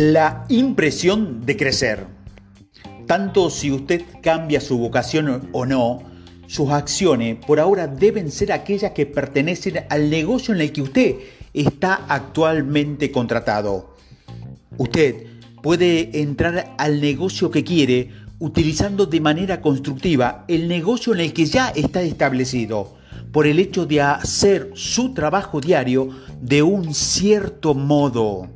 La impresión de crecer. Tanto si usted cambia su vocación o no, sus acciones por ahora deben ser aquellas que pertenecen al negocio en el que usted está actualmente contratado. Usted puede entrar al negocio que quiere utilizando de manera constructiva el negocio en el que ya está establecido, por el hecho de hacer su trabajo diario de un cierto modo.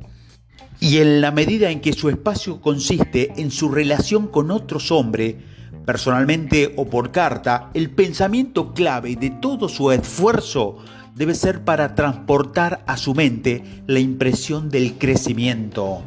Y en la medida en que su espacio consiste en su relación con otros hombres, personalmente o por carta, el pensamiento clave de todo su esfuerzo debe ser para transportar a su mente la impresión del crecimiento.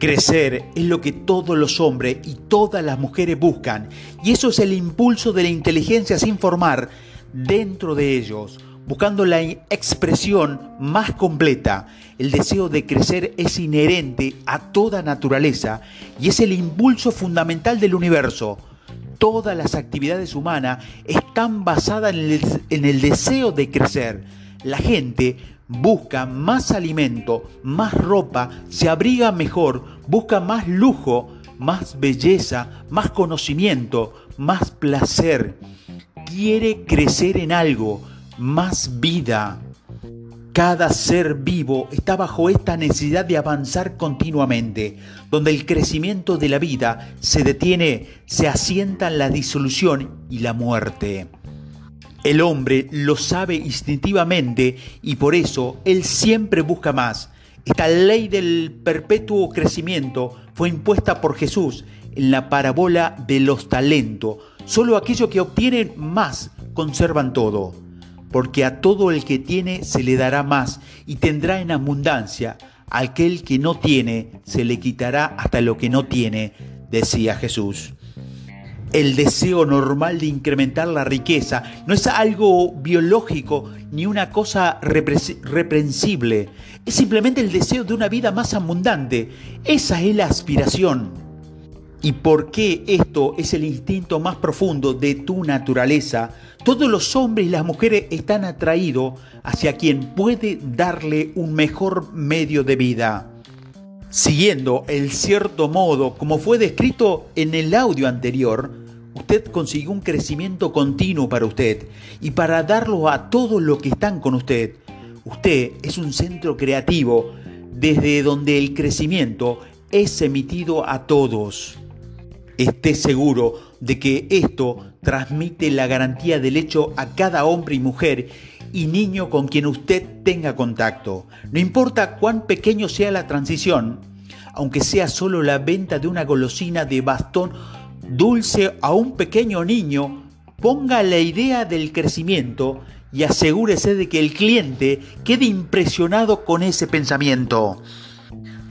Crecer es lo que todos los hombres y todas las mujeres buscan, y eso es el impulso de la inteligencia sin formar dentro de ellos buscando la expresión más completa. El deseo de crecer es inherente a toda naturaleza y es el impulso fundamental del universo. Todas las actividades humanas están basadas en el, en el deseo de crecer. La gente busca más alimento, más ropa, se abriga mejor, busca más lujo, más belleza, más conocimiento, más placer. Quiere crecer en algo, más vida. Cada ser vivo está bajo esta necesidad de avanzar continuamente, donde el crecimiento de la vida se detiene, se asienta en la disolución y la muerte. El hombre lo sabe instintivamente y por eso él siempre busca más. Esta ley del perpetuo crecimiento fue impuesta por Jesús en la parábola de los talentos. Solo aquellos que obtienen más conservan todo porque a todo el que tiene se le dará más y tendrá en abundancia. Aquel que no tiene se le quitará hasta lo que no tiene, decía Jesús. El deseo normal de incrementar la riqueza no es algo biológico ni una cosa reprensible, es simplemente el deseo de una vida más abundante. Esa es la aspiración. ¿Y por qué esto es el instinto más profundo de tu naturaleza? Todos los hombres y las mujeres están atraídos hacia quien puede darle un mejor medio de vida. Siguiendo el cierto modo, como fue descrito en el audio anterior, usted consiguió un crecimiento continuo para usted y para darlo a todos los que están con usted. Usted es un centro creativo desde donde el crecimiento es emitido a todos. Esté seguro de que esto transmite la garantía del hecho a cada hombre y mujer y niño con quien usted tenga contacto. No importa cuán pequeño sea la transición, aunque sea solo la venta de una golosina de bastón dulce a un pequeño niño, ponga la idea del crecimiento y asegúrese de que el cliente quede impresionado con ese pensamiento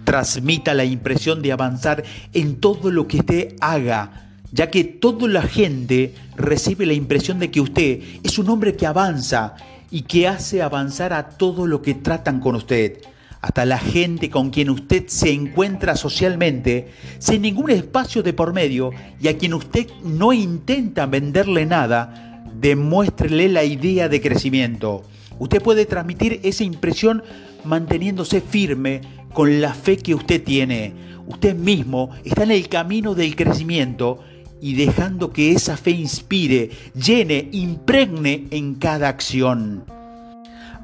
transmita la impresión de avanzar en todo lo que usted haga, ya que toda la gente recibe la impresión de que usted es un hombre que avanza y que hace avanzar a todo lo que tratan con usted, hasta la gente con quien usted se encuentra socialmente, sin ningún espacio de por medio y a quien usted no intenta venderle nada, demuéstrele la idea de crecimiento. Usted puede transmitir esa impresión manteniéndose firme con la fe que usted tiene. Usted mismo está en el camino del crecimiento y dejando que esa fe inspire, llene, impregne en cada acción.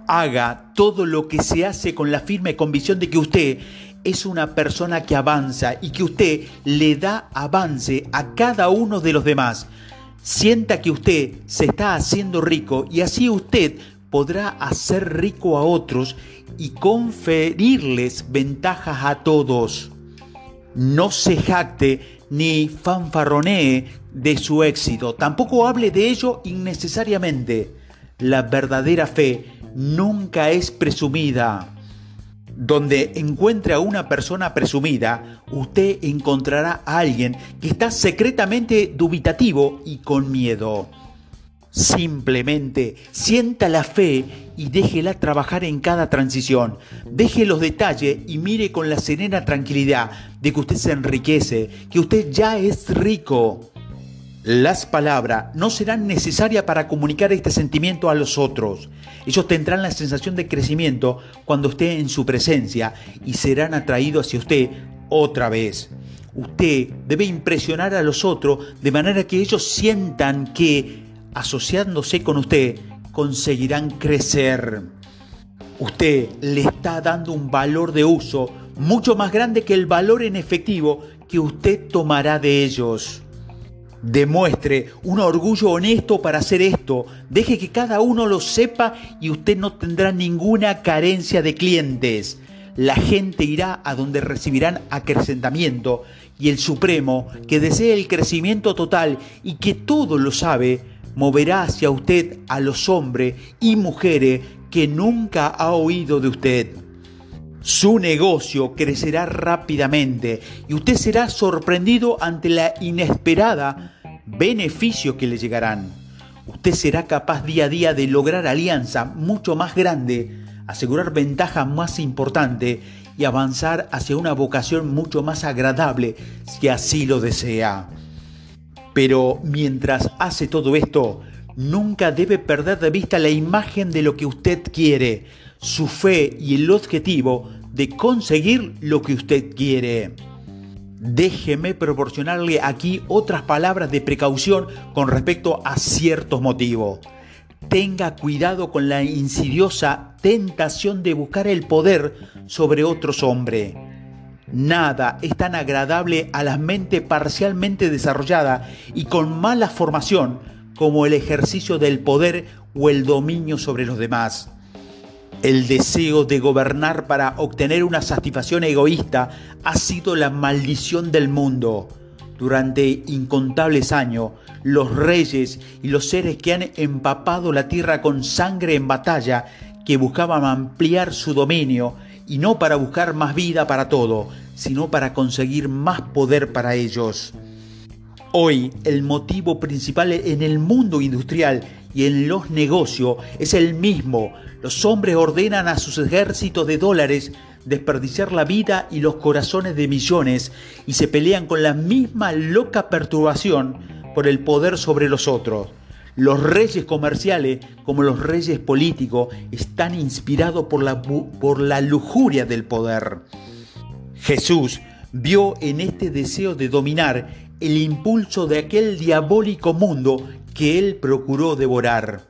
Haga todo lo que se hace con la firme convicción de que usted es una persona que avanza y que usted le da avance a cada uno de los demás. Sienta que usted se está haciendo rico y así usted podrá hacer rico a otros y conferirles ventajas a todos. No se jacte ni fanfarronee de su éxito, tampoco hable de ello innecesariamente. La verdadera fe nunca es presumida. Donde encuentre a una persona presumida, usted encontrará a alguien que está secretamente dubitativo y con miedo. Simplemente sienta la fe y déjela trabajar en cada transición. Deje los detalles y mire con la serena tranquilidad de que usted se enriquece, que usted ya es rico. Las palabras no serán necesarias para comunicar este sentimiento a los otros. Ellos tendrán la sensación de crecimiento cuando esté en su presencia y serán atraídos hacia usted otra vez. Usted debe impresionar a los otros de manera que ellos sientan que, asociándose con usted, conseguirán crecer. Usted le está dando un valor de uso mucho más grande que el valor en efectivo que usted tomará de ellos. Demuestre un orgullo honesto para hacer esto. Deje que cada uno lo sepa y usted no tendrá ninguna carencia de clientes. La gente irá a donde recibirán acrecentamiento y el Supremo, que desea el crecimiento total y que todo lo sabe, moverá hacia usted a los hombres y mujeres que nunca ha oído de usted. Su negocio crecerá rápidamente y usted será sorprendido ante la inesperada beneficio que le llegarán. Usted será capaz día a día de lograr alianza mucho más grande, asegurar ventaja más importante y avanzar hacia una vocación mucho más agradable si así lo desea. Pero mientras hace todo esto, nunca debe perder de vista la imagen de lo que usted quiere, su fe y el objetivo de conseguir lo que usted quiere. Déjeme proporcionarle aquí otras palabras de precaución con respecto a ciertos motivos. Tenga cuidado con la insidiosa tentación de buscar el poder sobre otros hombres. Nada es tan agradable a la mente parcialmente desarrollada y con mala formación como el ejercicio del poder o el dominio sobre los demás. El deseo de gobernar para obtener una satisfacción egoísta ha sido la maldición del mundo. Durante incontables años, los reyes y los seres que han empapado la tierra con sangre en batalla, que buscaban ampliar su dominio, y no para buscar más vida para todo, sino para conseguir más poder para ellos. Hoy el motivo principal en el mundo industrial y en los negocios es el mismo. Los hombres ordenan a sus ejércitos de dólares desperdiciar la vida y los corazones de millones y se pelean con la misma loca perturbación por el poder sobre los otros. Los reyes comerciales, como los reyes políticos, están inspirados por la, por la lujuria del poder. Jesús vio en este deseo de dominar el impulso de aquel diabólico mundo que él procuró devorar.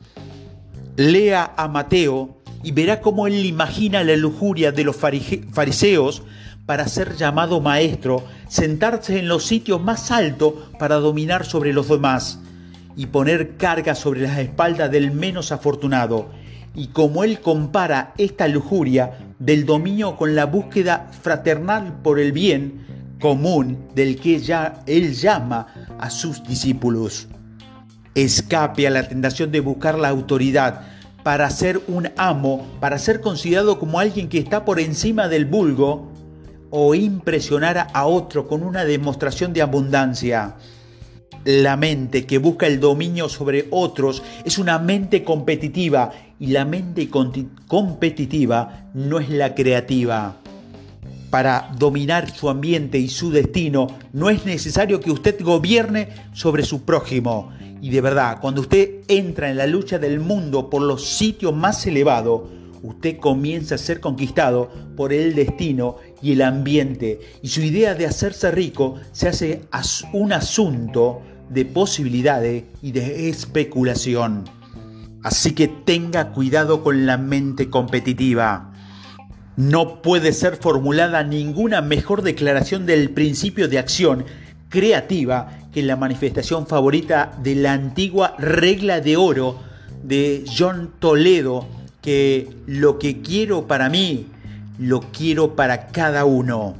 Lea a Mateo y verá cómo él imagina la lujuria de los fariseos para ser llamado maestro, sentarse en los sitios más altos para dominar sobre los demás y poner carga sobre las espaldas del menos afortunado. Y como él compara esta lujuria del dominio con la búsqueda fraternal por el bien común del que ya él llama a sus discípulos. Escape a la tentación de buscar la autoridad, para ser un amo, para ser considerado como alguien que está por encima del vulgo o impresionar a otro con una demostración de abundancia. La mente que busca el dominio sobre otros es una mente competitiva y la mente competitiva no es la creativa. Para dominar su ambiente y su destino no es necesario que usted gobierne sobre su prójimo, y de verdad, cuando usted entra en la lucha del mundo por los sitios más elevados, usted comienza a ser conquistado por el destino y el ambiente. Y su idea de hacerse rico se hace un asunto de posibilidades y de especulación. Así que tenga cuidado con la mente competitiva. No puede ser formulada ninguna mejor declaración del principio de acción creativa que la manifestación favorita de la antigua regla de oro de John Toledo, que lo que quiero para mí, lo quiero para cada uno.